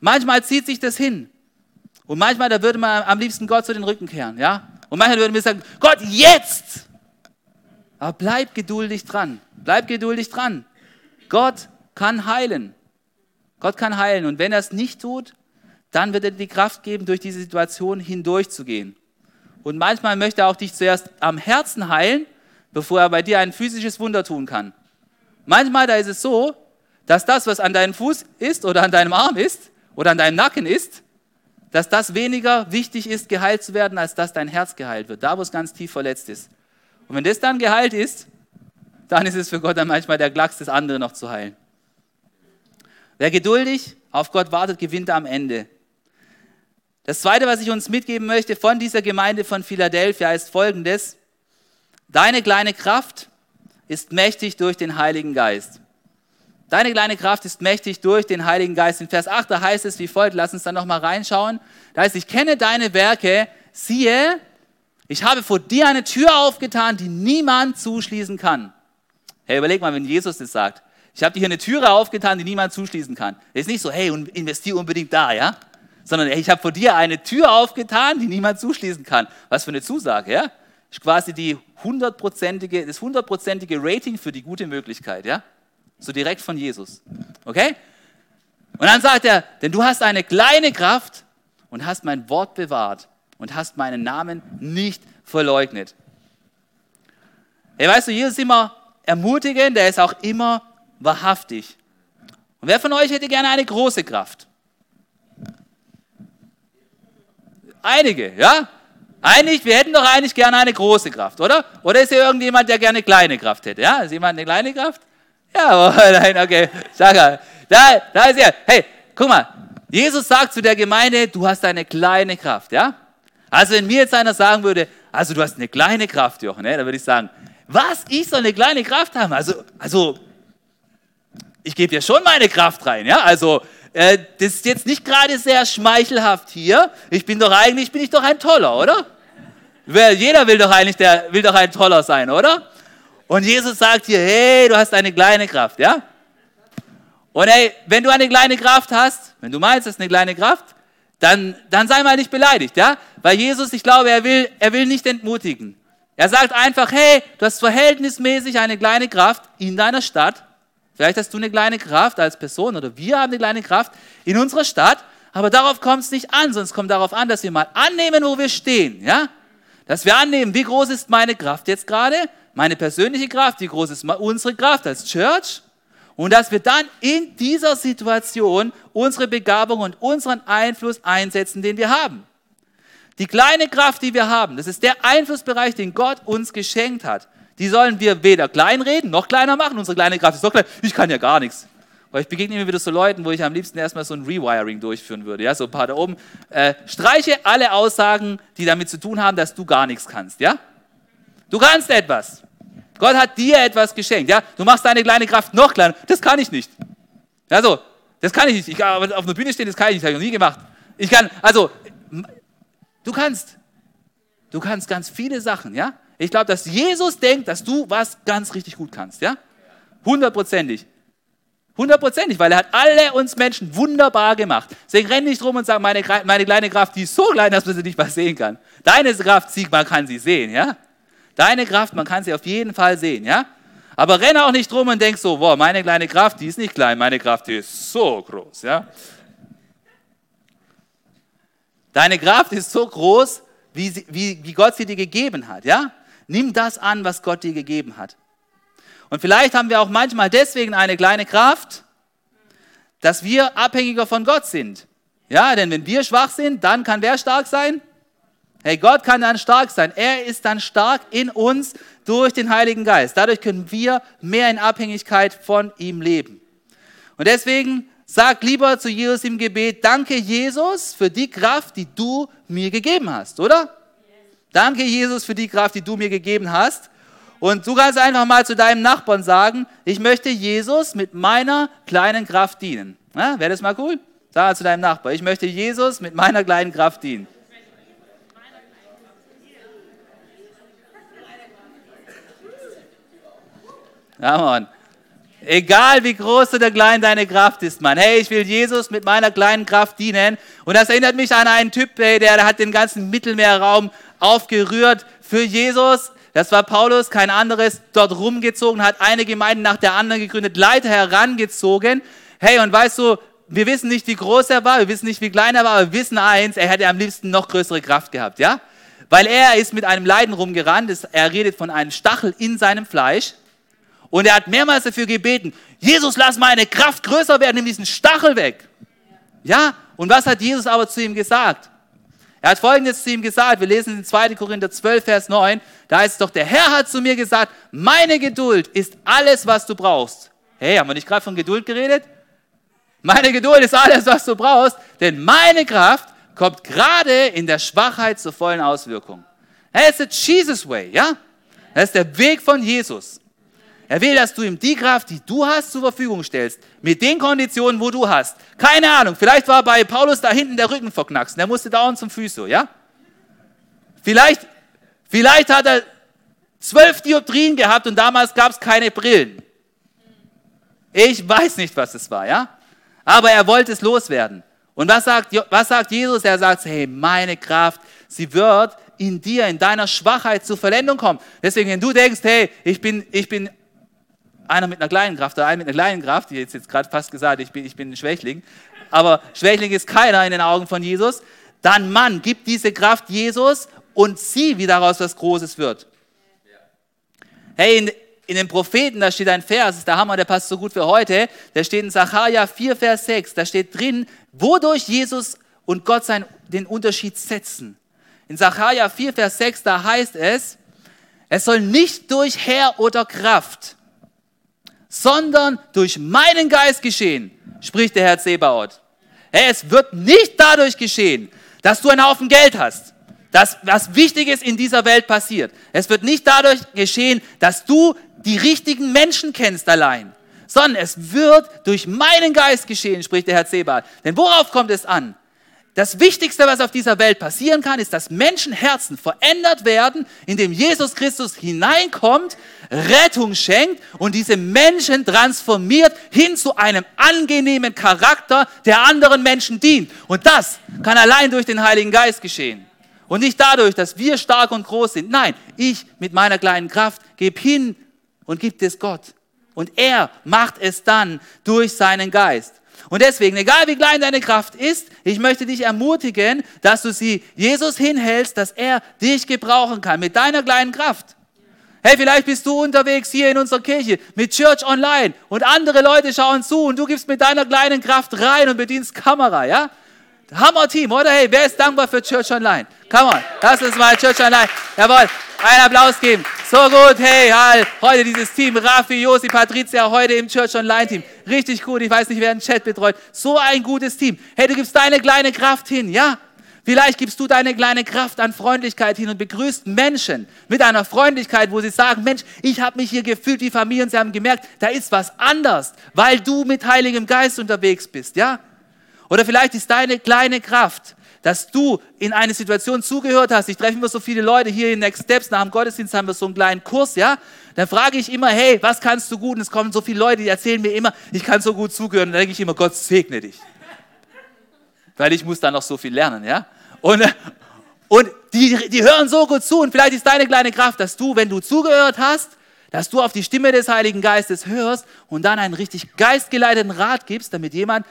B: Manchmal zieht sich das hin. Und manchmal, da würde man am liebsten Gott zu den Rücken kehren, ja? Und manchmal würden wir sagen, Gott, jetzt! Aber bleib geduldig dran. Bleib geduldig dran. Gott kann heilen. Gott kann heilen. Und wenn er es nicht tut, dann wird er dir die Kraft geben, durch diese Situation hindurchzugehen. Und manchmal möchte er auch dich zuerst am Herzen heilen, bevor er bei dir ein physisches Wunder tun kann. Manchmal da ist es so, dass das, was an deinem Fuß ist oder an deinem Arm ist oder an deinem Nacken ist, dass das weniger wichtig ist, geheilt zu werden, als dass dein Herz geheilt wird, da wo es ganz tief verletzt ist. Und wenn das dann geheilt ist, dann ist es für Gott dann manchmal der Klacks, das andere noch zu heilen. Wer geduldig auf Gott wartet, gewinnt am Ende. Das Zweite, was ich uns mitgeben möchte von dieser Gemeinde von Philadelphia, ist folgendes. Deine kleine Kraft ist mächtig durch den Heiligen Geist. Deine kleine Kraft ist mächtig durch den Heiligen Geist. In Vers 8, da heißt es wie folgt, lass uns da nochmal reinschauen. Da heißt, ich kenne deine Werke, siehe, ich habe vor dir eine Tür aufgetan, die niemand zuschließen kann. Hey, überleg mal, wenn Jesus das sagt. Ich habe dir hier eine Türe aufgetan, die niemand zuschließen kann. Das ist nicht so, hey, investier unbedingt da, ja? Sondern ich habe vor dir eine Tür aufgetan, die niemand zuschließen kann. Was für eine Zusage, ja? Ist quasi die hundertprozentige, das hundertprozentige Rating für die gute Möglichkeit, ja? So direkt von Jesus. Okay? Und dann sagt er, denn du hast eine kleine Kraft und hast mein Wort bewahrt und hast meinen Namen nicht verleugnet. Hey, weißt du, Jesus ist immer ermutigend, der ist auch immer wahrhaftig. Und wer von euch hätte gerne eine große Kraft? Einige, ja? Einig, wir hätten doch eigentlich gerne eine große Kraft, oder? Oder ist hier irgendjemand, der gerne eine kleine Kraft hätte? Ja, ist jemand eine kleine Kraft? Ja, *laughs* nein, okay. Sag mal. Da, da ist er. Hey, guck mal. Jesus sagt zu der Gemeinde, du hast eine kleine Kraft, ja? Also wenn mir jetzt einer sagen würde, also du hast eine kleine Kraft, Jochen, ne, dann würde ich sagen, was, ich soll eine kleine Kraft haben? Also, also ich gebe ja schon meine Kraft rein, ja? Also äh, das ist jetzt nicht gerade sehr schmeichelhaft hier. Ich bin doch eigentlich, bin ich doch ein Toller, oder? Jeder will doch eigentlich, der will doch ein Toller sein, oder? Und Jesus sagt hier, hey, du hast eine kleine Kraft, ja? Und hey, wenn du eine kleine Kraft hast, wenn du meinst, das ist eine kleine Kraft, dann, dann sei mal nicht beleidigt, ja? Weil Jesus, ich glaube, er will, er will nicht entmutigen. Er sagt einfach, hey, du hast verhältnismäßig eine kleine Kraft in deiner Stadt. Vielleicht hast du eine kleine Kraft als Person oder wir haben eine kleine Kraft in unserer Stadt, aber darauf kommt es nicht an, es kommt darauf an, dass wir mal annehmen, wo wir stehen, ja? Dass wir annehmen, wie groß ist meine Kraft jetzt gerade, meine persönliche Kraft, wie groß ist unsere Kraft als Church und dass wir dann in dieser Situation unsere Begabung und unseren Einfluss einsetzen, den wir haben. Die kleine Kraft, die wir haben, das ist der Einflussbereich, den Gott uns geschenkt hat. Die sollen wir weder kleinreden noch kleiner machen. Unsere kleine Kraft ist doch klein. Ich kann ja gar nichts. Weil ich begegne immer wieder so Leuten, wo ich am liebsten erstmal so ein Rewiring durchführen würde. Ja, so ein paar da oben. Äh, streiche alle Aussagen, die damit zu tun haben, dass du gar nichts kannst. Ja? Du kannst etwas. Gott hat dir etwas geschenkt. Ja? Du machst deine kleine Kraft noch kleiner. Das kann ich nicht. Also, das kann ich nicht. Ich auf einer Bühne stehen, das kann ich nicht. Das habe ich noch nie gemacht. Ich kann, also, du kannst. Du kannst ganz viele Sachen, ja? Ich glaube, dass Jesus denkt, dass du was ganz richtig gut kannst, ja? Hundertprozentig. Hundertprozentig, weil er hat alle uns Menschen wunderbar gemacht. Deswegen renn nicht rum und sag, meine, meine kleine Kraft, die ist so klein, dass man sie nicht mal sehen kann. Deine Kraft, man kann sie sehen, ja? Deine Kraft, man kann sie auf jeden Fall sehen, ja? Aber renn auch nicht rum und denk so, boah, meine kleine Kraft, die ist nicht klein, meine Kraft, die ist so groß, ja? Deine Kraft ist so groß, wie, sie, wie, wie Gott sie dir gegeben hat, ja? Nimm das an, was Gott dir gegeben hat. Und vielleicht haben wir auch manchmal deswegen eine kleine Kraft, dass wir abhängiger von Gott sind. Ja, denn wenn wir schwach sind, dann kann wer stark sein? Hey, Gott kann dann stark sein. Er ist dann stark in uns durch den Heiligen Geist. Dadurch können wir mehr in Abhängigkeit von ihm leben. Und deswegen sag lieber zu Jesus im Gebet, danke Jesus für die Kraft, die du mir gegeben hast, oder? Danke Jesus für die Kraft, die du mir gegeben hast. Und du kannst einfach mal zu deinem Nachbarn sagen, ich möchte Jesus mit meiner kleinen Kraft dienen. Wäre das mal cool? Sag zu deinem Nachbarn, ich möchte Jesus mit meiner kleinen Kraft dienen. Ja, Mann. Egal wie groß oder klein deine Kraft ist, Mann. Hey, ich will Jesus mit meiner kleinen Kraft dienen. Und das erinnert mich an einen Typ, hey, der hat den ganzen Mittelmeerraum aufgerührt für Jesus. Das war Paulus, kein anderes, dort rumgezogen, hat eine Gemeinde nach der anderen gegründet, Leiter herangezogen. Hey, und weißt du, wir wissen nicht, wie groß er war, wir wissen nicht, wie klein er war, aber wir wissen eins, er hätte am liebsten noch größere Kraft gehabt, ja? Weil er ist mit einem Leiden rumgerannt, er redet von einem Stachel in seinem Fleisch. Und er hat mehrmals dafür gebeten, Jesus, lass meine Kraft größer werden, nimm diesen Stachel weg. Ja, und was hat Jesus aber zu ihm gesagt? Er hat Folgendes zu ihm gesagt, wir lesen in 2. Korinther 12, Vers 9, da heißt es doch, der Herr hat zu mir gesagt, meine Geduld ist alles, was du brauchst. Hey, haben wir nicht gerade von Geduld geredet? Meine Geduld ist alles, was du brauchst, denn meine Kraft kommt gerade in der Schwachheit zur vollen Auswirkung. Das ist der Jesus Way, ja? Das ist der Weg von Jesus. Er will, dass du ihm die Kraft, die du hast, zur Verfügung stellst. Mit den Konditionen, wo du hast. Keine Ahnung, vielleicht war bei Paulus da hinten der Rücken verknackst. Der musste dauernd zum Physio, ja? Vielleicht, vielleicht hat er zwölf Dioptrien gehabt und damals gab es keine Brillen. Ich weiß nicht, was es war, ja? Aber er wollte es loswerden. Und was sagt, was sagt Jesus? Er sagt, hey, meine Kraft, sie wird in dir, in deiner Schwachheit zur Verlendung kommen. Deswegen, wenn du denkst, hey, ich bin, ich bin einer mit einer kleinen Kraft oder einer mit einer kleinen Kraft, die jetzt, jetzt gerade fast gesagt, ich bin, ich bin ein Schwächling, aber Schwächling ist keiner in den Augen von Jesus, dann Mann, gib diese Kraft Jesus und sieh, wie daraus was Großes wird. Hey, in, in den Propheten, da steht ein Vers, das ist der Hammer, der passt so gut für heute, da steht in Sacharja 4, Vers 6, da steht drin, wodurch Jesus und Gott sein, den Unterschied setzen. In Sacharja 4, Vers 6, da heißt es, es soll nicht durch Herr oder Kraft, sondern durch meinen Geist geschehen, spricht der Herr Zebaoth. Hey, es wird nicht dadurch geschehen, dass du einen Haufen Geld hast, dass was Wichtiges in dieser Welt passiert. Es wird nicht dadurch geschehen, dass du die richtigen Menschen kennst allein, sondern es wird durch meinen Geist geschehen, spricht der Herr Zebaoth. Denn worauf kommt es an? Das Wichtigste, was auf dieser Welt passieren kann, ist, dass Menschenherzen verändert werden, indem Jesus Christus hineinkommt, Rettung schenkt und diese Menschen transformiert hin zu einem angenehmen Charakter, der anderen Menschen dient. Und das kann allein durch den Heiligen Geist geschehen. Und nicht dadurch, dass wir stark und groß sind. Nein, ich mit meiner kleinen Kraft gebe hin und gebe es Gott. Und er macht es dann durch seinen Geist. Und deswegen, egal wie klein deine Kraft ist, ich möchte dich ermutigen, dass du sie Jesus hinhältst, dass er dich gebrauchen kann mit deiner kleinen Kraft. Hey, vielleicht bist du unterwegs hier in unserer Kirche mit Church Online und andere Leute schauen zu und du gibst mit deiner kleinen Kraft rein und bedienst Kamera, ja? Hammer-Team, oder? Hey, wer ist dankbar für Church Online? Come on, lass uns mal Church Online. Jawohl, einen Applaus geben. So gut, hey, halt. Heute dieses Team, Rafi, Josi, Patricia, heute im Church Online Team. Richtig gut, ich weiß nicht, wer den Chat betreut. So ein gutes Team. Hey, du gibst deine kleine Kraft hin, ja? Vielleicht gibst du deine kleine Kraft an Freundlichkeit hin und begrüßt Menschen mit einer Freundlichkeit, wo sie sagen, Mensch, ich habe mich hier gefühlt wie Familie und sie haben gemerkt, da ist was anders, weil du mit Heiligem Geist unterwegs bist, ja? Oder vielleicht ist deine kleine Kraft, dass du in eine Situation zugehört hast. Ich treffe immer so viele Leute hier in Next Steps, nach dem Gottesdienst haben wir so einen kleinen Kurs, ja. Dann frage ich immer, hey, was kannst du gut? Und es kommen so viele Leute, die erzählen mir immer, ich kann so gut zugehören. Und dann denke ich immer, Gott segne dich. Weil ich muss da noch so viel lernen, ja. Und, und die, die hören so gut zu. Und vielleicht ist deine kleine Kraft, dass du, wenn du zugehört hast, dass du auf die Stimme des Heiligen Geistes hörst und dann einen richtig geistgeleiteten Rat gibst, damit jemand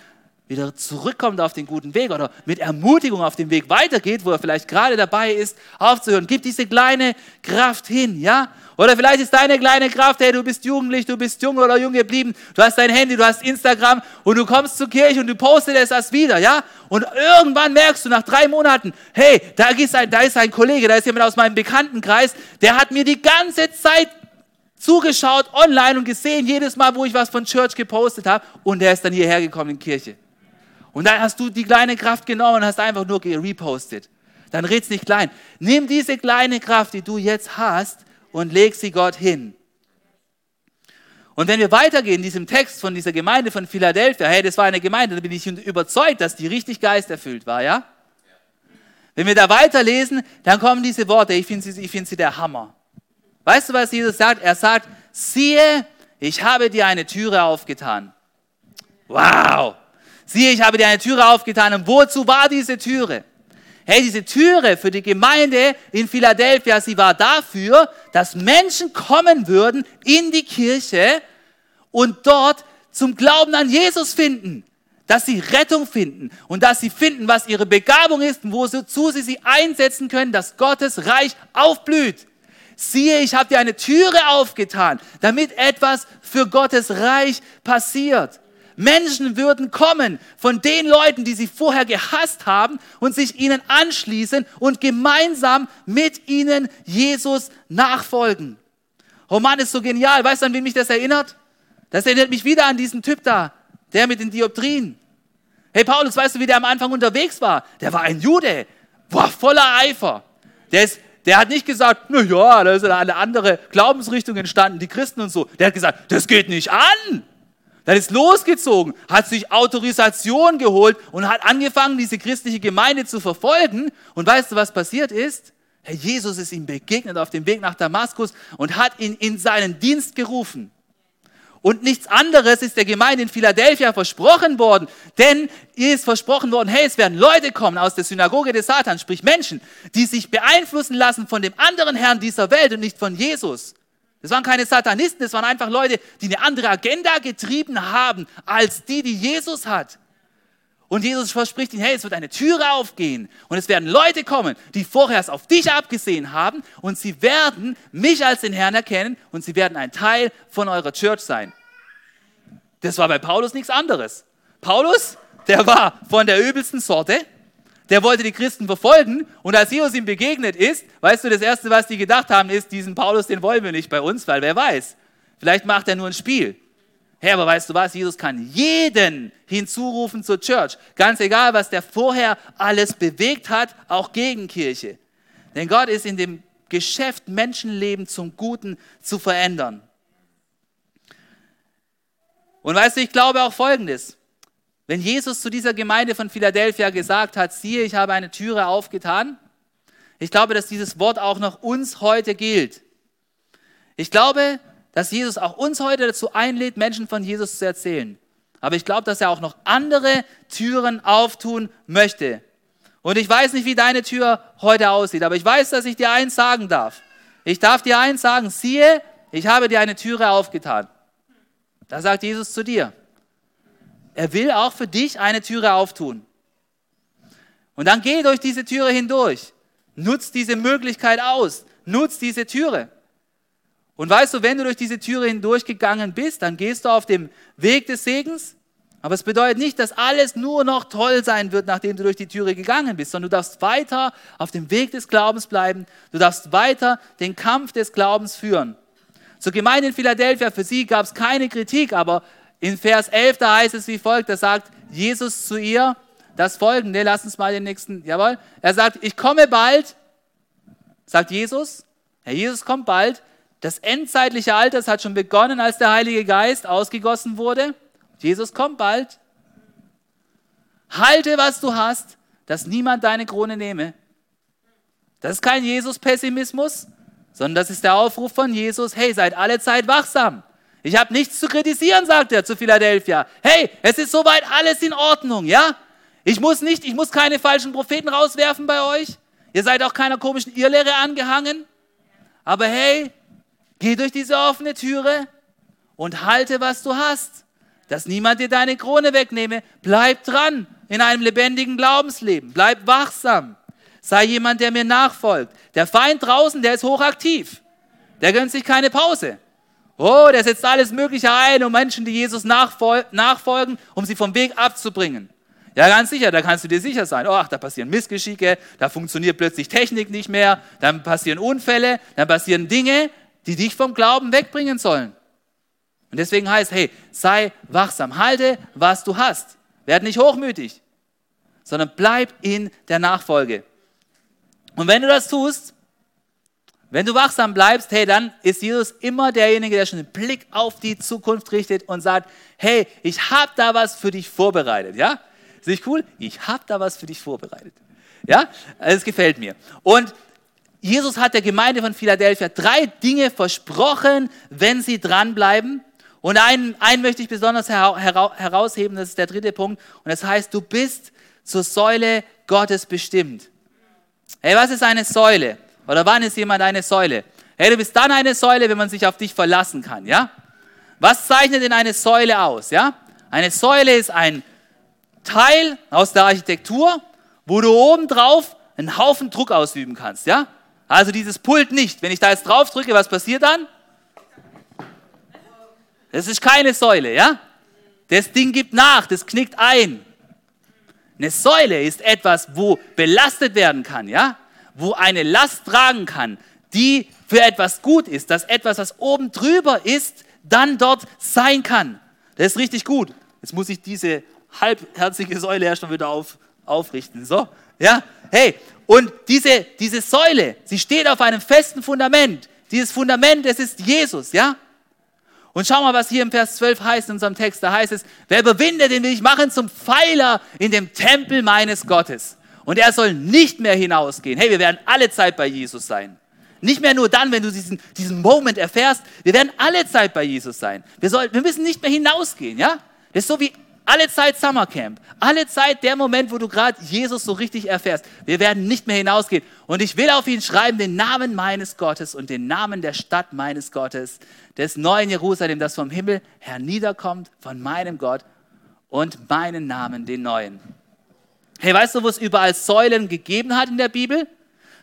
B: wieder zurückkommt auf den guten Weg oder mit Ermutigung auf dem Weg weitergeht, wo er vielleicht gerade dabei ist, aufzuhören. Gib diese kleine Kraft hin, ja? Oder vielleicht ist deine kleine Kraft, hey, du bist jugendlich, du bist jung oder jung geblieben, du hast dein Handy, du hast Instagram und du kommst zur Kirche und du postest das wieder, ja? Und irgendwann merkst du nach drei Monaten, hey, da ist ein, da ist ein Kollege, da ist jemand aus meinem Bekanntenkreis, der hat mir die ganze Zeit zugeschaut online und gesehen, jedes Mal, wo ich was von Church gepostet habe und der ist dann hierher gekommen in Kirche. Und dann hast du die kleine Kraft genommen und hast einfach nur repostet. Dann red's nicht klein. Nimm diese kleine Kraft, die du jetzt hast, und leg sie Gott hin. Und wenn wir weitergehen in diesem Text von dieser Gemeinde von Philadelphia, hey, das war eine Gemeinde, da bin ich überzeugt, dass die richtig geisterfüllt war, ja? Wenn wir da weiterlesen, dann kommen diese Worte, ich finde sie, find sie der Hammer. Weißt du, was Jesus sagt? Er sagt, siehe, ich habe dir eine Türe aufgetan. Wow! Siehe, ich habe dir eine Türe aufgetan. Und wozu war diese Türe? Hey, diese Türe für die Gemeinde in Philadelphia, sie war dafür, dass Menschen kommen würden in die Kirche und dort zum Glauben an Jesus finden. Dass sie Rettung finden und dass sie finden, was ihre Begabung ist und wozu sie sie einsetzen können, dass Gottes Reich aufblüht. Siehe, ich habe dir eine Türe aufgetan, damit etwas für Gottes Reich passiert. Menschen würden kommen von den Leuten, die sie vorher gehasst haben und sich ihnen anschließen und gemeinsam mit ihnen Jesus nachfolgen. Oh ist so genial. Weißt du, an wen mich das erinnert? Das erinnert mich wieder an diesen Typ da, der mit den Dioptrien. Hey Paulus, weißt du, wie der am Anfang unterwegs war? Der war ein Jude, war voller Eifer. Der, ist, der hat nicht gesagt, na ja, da ist eine andere Glaubensrichtung entstanden, die Christen und so. Der hat gesagt, das geht nicht an. Dann ist losgezogen, hat sich Autorisation geholt und hat angefangen, diese christliche Gemeinde zu verfolgen. Und weißt du, was passiert ist? Herr Jesus ist ihm begegnet auf dem Weg nach Damaskus und hat ihn in seinen Dienst gerufen. Und nichts anderes ist der Gemeinde in Philadelphia versprochen worden, denn ihr ist versprochen worden, hey, es werden Leute kommen aus der Synagoge des Satans, sprich Menschen, die sich beeinflussen lassen von dem anderen Herrn dieser Welt und nicht von Jesus. Das waren keine Satanisten, das waren einfach Leute, die eine andere Agenda getrieben haben, als die, die Jesus hat. Und Jesus verspricht ihnen, hey, es wird eine Türe aufgehen und es werden Leute kommen, die vorher es auf dich abgesehen haben und sie werden mich als den Herrn erkennen und sie werden ein Teil von eurer Church sein. Das war bei Paulus nichts anderes. Paulus, der war von der übelsten Sorte, der wollte die Christen verfolgen und als Jesus ihm begegnet ist, weißt du, das Erste, was die gedacht haben, ist, diesen Paulus, den wollen wir nicht bei uns, weil wer weiß, vielleicht macht er nur ein Spiel. Hey, aber weißt du was, Jesus kann jeden hinzurufen zur Church, ganz egal, was der vorher alles bewegt hat, auch gegen Kirche. Denn Gott ist in dem Geschäft, Menschenleben zum Guten zu verändern. Und weißt du, ich glaube auch Folgendes. Wenn Jesus zu dieser Gemeinde von Philadelphia gesagt hat, siehe, ich habe eine Türe aufgetan, ich glaube, dass dieses Wort auch noch uns heute gilt. Ich glaube, dass Jesus auch uns heute dazu einlädt, Menschen von Jesus zu erzählen. Aber ich glaube, dass er auch noch andere Türen auftun möchte. Und ich weiß nicht, wie deine Tür heute aussieht, aber ich weiß, dass ich dir eins sagen darf. Ich darf dir eins sagen, siehe, ich habe dir eine Türe aufgetan. Da sagt Jesus zu dir. Er will auch für dich eine Türe auftun. Und dann geh durch diese Türe hindurch. Nutz diese Möglichkeit aus. Nutz diese Türe. Und weißt du, wenn du durch diese Türe hindurchgegangen bist, dann gehst du auf dem Weg des Segens. Aber es bedeutet nicht, dass alles nur noch toll sein wird, nachdem du durch die Türe gegangen bist, sondern du darfst weiter auf dem Weg des Glaubens bleiben. Du darfst weiter den Kampf des Glaubens führen. Zur Gemeinde in Philadelphia, für sie gab es keine Kritik, aber in Vers 11, da heißt es wie folgt, da sagt Jesus zu ihr das folgende, lass uns mal den nächsten, jawohl, er sagt, ich komme bald, sagt Jesus, Herr Jesus kommt bald, das endzeitliche Alter hat schon begonnen, als der Heilige Geist ausgegossen wurde. Jesus kommt bald. Halte, was du hast, dass niemand deine Krone nehme. Das ist kein Jesus-Pessimismus, sondern das ist der Aufruf von Jesus, hey, seid alle Zeit wachsam. Ich habe nichts zu kritisieren, sagt er zu Philadelphia. Hey, es ist soweit alles in Ordnung, ja? Ich muss nicht, ich muss keine falschen Propheten rauswerfen bei euch. Ihr seid auch keiner komischen Irrlehre angehangen. Aber hey, geh durch diese offene Türe und halte, was du hast dass niemand dir deine Krone wegnehme. Bleib dran in einem lebendigen Glaubensleben. Bleib wachsam. Sei jemand, der mir nachfolgt. Der Feind draußen, der ist hochaktiv. Der gönnt sich keine Pause. Oh, der setzt alles Mögliche ein, um Menschen, die Jesus nachfolgen, um sie vom Weg abzubringen. Ja, ganz sicher, da kannst du dir sicher sein. Oh, ach, da passieren Missgeschicke, da funktioniert plötzlich Technik nicht mehr, dann passieren Unfälle, dann passieren Dinge, die dich vom Glauben wegbringen sollen. Und deswegen heißt, hey, sei wachsam, halte, was du hast. Werd nicht hochmütig, sondern bleib in der Nachfolge. Und wenn du das tust, wenn du wachsam bleibst, hey, dann ist Jesus immer derjenige, der schon den Blick auf die Zukunft richtet und sagt, hey, ich habe da was für dich vorbereitet, ja? Ist nicht cool? Ich habe da was für dich vorbereitet. Ja? Es gefällt mir. Und Jesus hat der Gemeinde von Philadelphia drei Dinge versprochen, wenn sie dranbleiben. Und einen, einen möchte ich besonders herausheben, das ist der dritte Punkt. Und das heißt, du bist zur Säule Gottes bestimmt. Hey, was ist eine Säule? Oder wann ist jemand eine Säule? Hey, du bist dann eine Säule, wenn man sich auf dich verlassen kann, ja? Was zeichnet denn eine Säule aus, ja? Eine Säule ist ein Teil aus der Architektur, wo du oben drauf einen Haufen Druck ausüben kannst, ja? Also dieses Pult nicht. Wenn ich da jetzt drauf drücke, was passiert dann? Das ist keine Säule, ja? Das Ding gibt nach, das knickt ein. Eine Säule ist etwas, wo belastet werden kann, ja? Wo eine Last tragen kann, die für etwas gut ist, dass etwas, was oben drüber ist, dann dort sein kann. Das ist richtig gut. Jetzt muss ich diese halbherzige Säule erst mal wieder auf, aufrichten. So, ja? Hey, und diese, diese Säule, sie steht auf einem festen Fundament. Dieses Fundament, das ist Jesus, ja? Und schau mal, was hier im Vers 12 heißt in unserem Text. Da heißt es, wer überwindet, den will ich machen zum Pfeiler in dem Tempel meines Gottes. Und er soll nicht mehr hinausgehen. Hey, wir werden alle Zeit bei Jesus sein. Nicht mehr nur dann, wenn du diesen, diesen Moment erfährst. Wir werden alle Zeit bei Jesus sein. Wir, soll, wir müssen nicht mehr hinausgehen, ja? Das ist so wie alle Zeit Summercamp. Alle Zeit der Moment, wo du gerade Jesus so richtig erfährst. Wir werden nicht mehr hinausgehen. Und ich will auf ihn schreiben den Namen meines Gottes und den Namen der Stadt meines Gottes, des neuen Jerusalem, das vom Himmel herniederkommt, von meinem Gott und meinen Namen, den neuen. Hey, weißt du, wo es überall Säulen gegeben hat in der Bibel?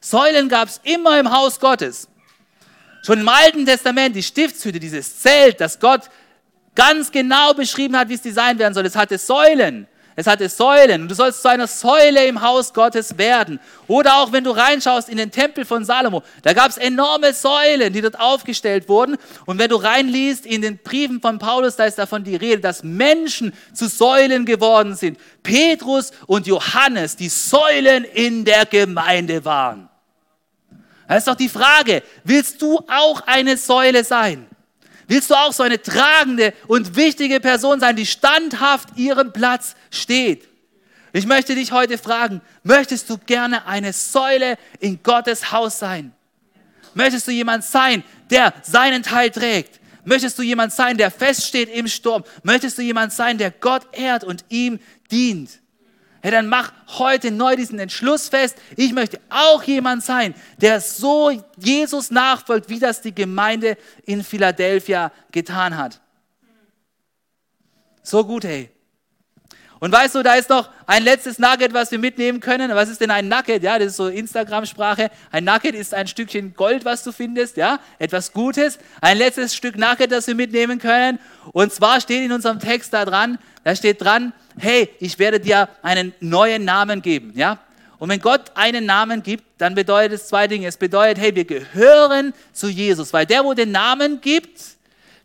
B: Säulen gab es immer im Haus Gottes. Schon im Alten Testament, die Stiftshütte, dieses Zelt, das Gott ganz genau beschrieben hat, wie es designt werden soll. Es hatte Säulen. Es hatte Säulen und du sollst zu einer Säule im Haus Gottes werden. Oder auch wenn du reinschaust in den Tempel von Salomo, da gab es enorme Säulen, die dort aufgestellt wurden. Und wenn du reinliest in den Briefen von Paulus, da ist davon die Rede, dass Menschen zu Säulen geworden sind. Petrus und Johannes, die Säulen in der Gemeinde waren. Da ist doch die Frage, willst du auch eine Säule sein? Willst du auch so eine tragende und wichtige Person sein, die standhaft ihren Platz steht? Ich möchte dich heute fragen, möchtest du gerne eine Säule in Gottes Haus sein? Möchtest du jemand sein, der seinen Teil trägt? Möchtest du jemand sein, der feststeht im Sturm? Möchtest du jemand sein, der Gott ehrt und ihm dient? Hey, dann mach heute neu diesen Entschluss fest. Ich möchte auch jemand sein, der so Jesus nachfolgt, wie das die Gemeinde in Philadelphia getan hat. So gut, hey. Und weißt du, da ist noch ein letztes Nugget, was wir mitnehmen können. Was ist denn ein Nugget? Ja, das ist so Instagram-Sprache. Ein Nugget ist ein Stückchen Gold, was du findest, ja, etwas Gutes. Ein letztes Stück Nugget, das wir mitnehmen können. Und zwar steht in unserem Text da dran, da steht dran, hey, ich werde dir einen neuen Namen geben, ja. Und wenn Gott einen Namen gibt, dann bedeutet es zwei Dinge. Es bedeutet, hey, wir gehören zu Jesus, weil der, wo den Namen gibt,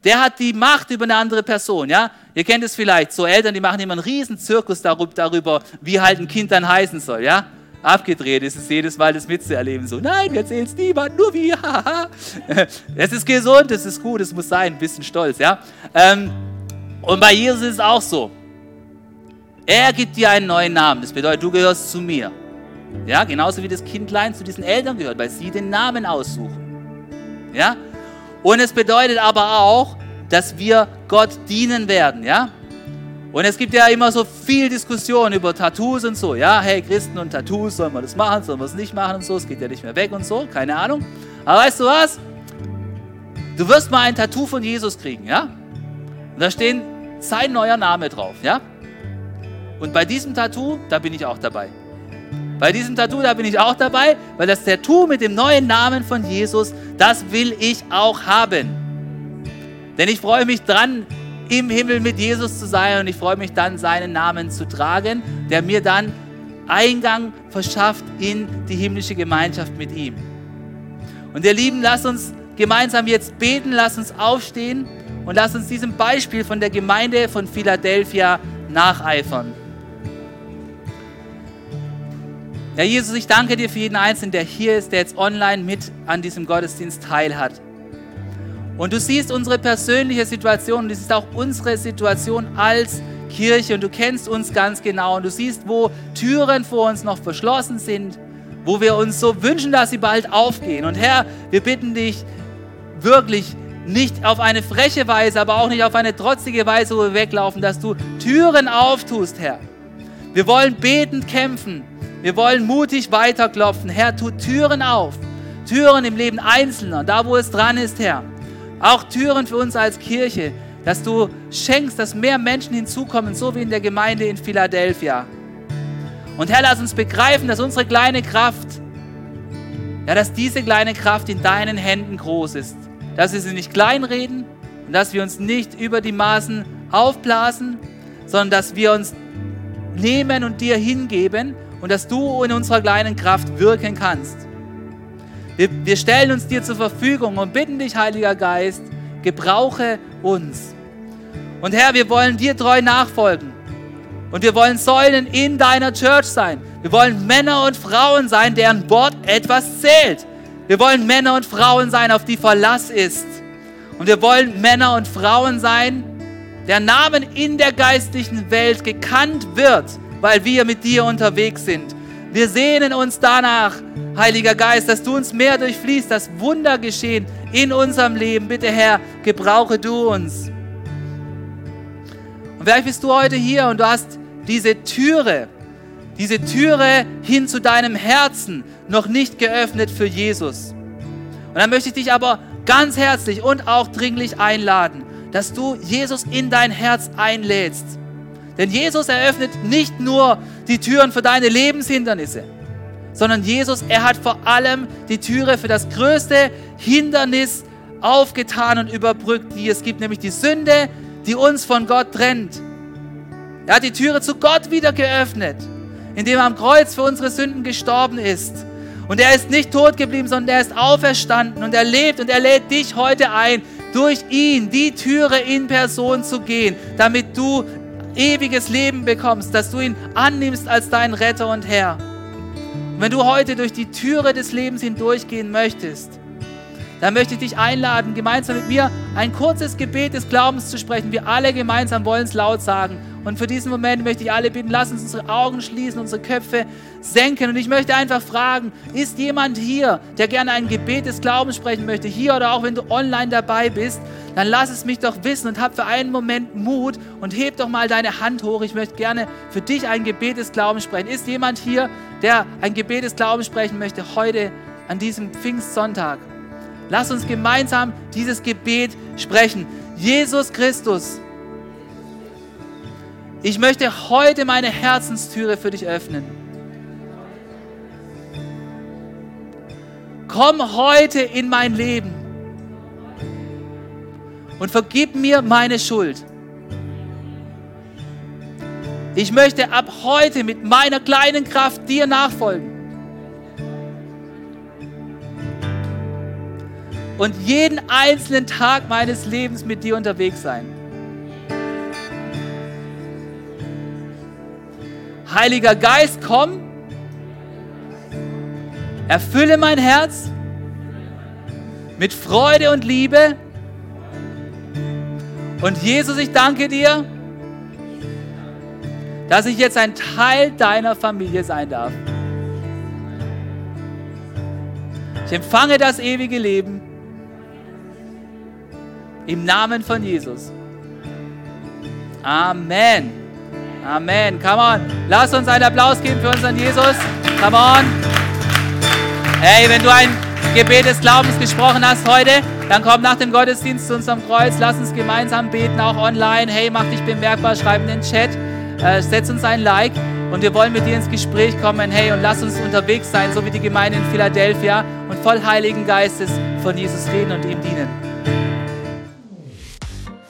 B: der hat die Macht über eine andere Person, ja? Ihr kennt es vielleicht, so Eltern, die machen immer einen riesen Zirkus darüber, wie halt ein Kind dann heißen soll, ja? Abgedreht ist es jedes Mal das mitzuerleben, so, nein, wir erzählen es niemand, nur wir, *laughs* Es ist gesund, es ist gut, es muss sein, ein bisschen stolz, ja? Ähm, und bei Jesus ist es auch so. Er gibt dir einen neuen Namen, das bedeutet, du gehörst zu mir. Ja, genauso wie das Kindlein zu diesen Eltern gehört, weil sie den Namen aussuchen. Ja? Und es bedeutet aber auch, dass wir Gott dienen werden, ja? Und es gibt ja immer so viel Diskussion über Tattoos und so, ja? Hey, Christen und Tattoos, sollen wir das machen, sollen wir es nicht machen und so, es geht ja nicht mehr weg und so, keine Ahnung. Aber weißt du was? Du wirst mal ein Tattoo von Jesus kriegen, ja? Und da stehen sein neuer Name drauf, ja? Und bei diesem Tattoo, da bin ich auch dabei. Bei diesem Tattoo, da bin ich auch dabei, weil das Tattoo mit dem neuen Namen von Jesus, das will ich auch haben. Denn ich freue mich dran, im Himmel mit Jesus zu sein und ich freue mich dann, seinen Namen zu tragen, der mir dann Eingang verschafft in die himmlische Gemeinschaft mit ihm. Und ihr Lieben, lasst uns gemeinsam jetzt beten, lasst uns aufstehen und lasst uns diesem Beispiel von der Gemeinde von Philadelphia nacheifern. Ja, Jesus, ich danke dir für jeden Einzelnen, der hier ist, der jetzt online mit an diesem Gottesdienst teilhat. Und du siehst unsere persönliche Situation und du siehst auch unsere Situation als Kirche und du kennst uns ganz genau und du siehst, wo Türen vor uns noch verschlossen sind, wo wir uns so wünschen, dass sie bald aufgehen. Und Herr, wir bitten dich wirklich nicht auf eine freche Weise, aber auch nicht auf eine trotzige Weise, wo wir weglaufen, dass du Türen auftust, Herr. Wir wollen betend kämpfen. Wir wollen mutig weiterklopfen. Herr, tu Türen auf. Türen im Leben Einzelner, da wo es dran ist, Herr. Auch Türen für uns als Kirche, dass du schenkst, dass mehr Menschen hinzukommen, so wie in der Gemeinde in Philadelphia. Und Herr, lass uns begreifen, dass unsere kleine Kraft, ja, dass diese kleine Kraft in deinen Händen groß ist. Dass wir sie nicht kleinreden und dass wir uns nicht über die Maßen aufblasen, sondern dass wir uns nehmen und dir hingeben und dass du in unserer kleinen Kraft wirken kannst. Wir, wir stellen uns dir zur Verfügung und bitten dich, Heiliger Geist, gebrauche uns. Und Herr, wir wollen dir treu nachfolgen. Und wir wollen Säulen in deiner Church sein. Wir wollen Männer und Frauen sein, deren Wort etwas zählt. Wir wollen Männer und Frauen sein, auf die Verlass ist. Und wir wollen Männer und Frauen sein, der Namen in der geistlichen Welt gekannt wird weil wir mit dir unterwegs sind. Wir sehnen uns danach, Heiliger Geist, dass du uns mehr durchfließt, dass Wunder geschehen in unserem Leben. Bitte, Herr, gebrauche du uns. Und vielleicht bist du heute hier und du hast diese Türe, diese Türe hin zu deinem Herzen noch nicht geöffnet für Jesus. Und dann möchte ich dich aber ganz herzlich und auch dringlich einladen, dass du Jesus in dein Herz einlädst denn Jesus eröffnet nicht nur die Türen für deine Lebenshindernisse, sondern Jesus, er hat vor allem die Türe für das größte Hindernis aufgetan und überbrückt, die es gibt, nämlich die Sünde, die uns von Gott trennt. Er hat die Türe zu Gott wieder geöffnet, indem er am Kreuz für unsere Sünden gestorben ist. Und er ist nicht tot geblieben, sondern er ist auferstanden und er lebt und er lädt dich heute ein, durch ihn die Türe in Person zu gehen, damit du ewiges Leben bekommst, dass du ihn annimmst als deinen Retter und Herr. Und wenn du heute durch die Türe des Lebens hindurchgehen möchtest, dann möchte ich dich einladen, gemeinsam mit mir ein kurzes Gebet des Glaubens zu sprechen. Wir alle gemeinsam wollen es laut sagen. Und für diesen Moment möchte ich alle bitten, lass uns unsere Augen schließen, unsere Köpfe senken. Und ich möchte einfach fragen, ist jemand hier, der gerne ein Gebet des Glaubens sprechen möchte, hier oder auch wenn du online dabei bist, dann lass es mich doch wissen und hab für einen Moment Mut und heb doch mal deine Hand hoch. Ich möchte gerne für dich ein Gebet des Glaubens sprechen. Ist jemand hier, der ein Gebet des Glaubens sprechen möchte, heute an diesem Pfingstsonntag? Lass uns gemeinsam dieses Gebet sprechen. Jesus Christus, Ich möchte heute meine Herzenstüre für dich öffnen. Komm heute in mein Leben und vergib mir meine Schuld. Ich möchte ab heute mit meiner kleinen Kraft dir nachfolgen. Und jeden einzelnen Tag meines Lebens mit dir unterwegs sein. Heiliger Geist, komm, erfülle mein Herz mit Freude und Liebe. Und Jesus, ich danke dir, dass ich jetzt ein Teil deiner Familie sein darf. Ich empfange das ewige Leben im Namen von Jesus. Amen. Amen. Come on. Lass uns einen Applaus geben für unseren Jesus. Come on. Hey, wenn du ein Gebet des Glaubens gesprochen hast heute, dann komm nach dem Gottesdienst zu unserem Kreuz. Lass uns gemeinsam beten, auch online. Hey, mach dich bemerkbar, schreib in den Chat äh, setz uns ein Like und wir wollen mit dir ins Gespräch kommen. Hey, und lass uns unterwegs sein, so wie die Gemeinde in Philadelphia und voll Heiligen Geistes von Jesus reden und ihm dienen.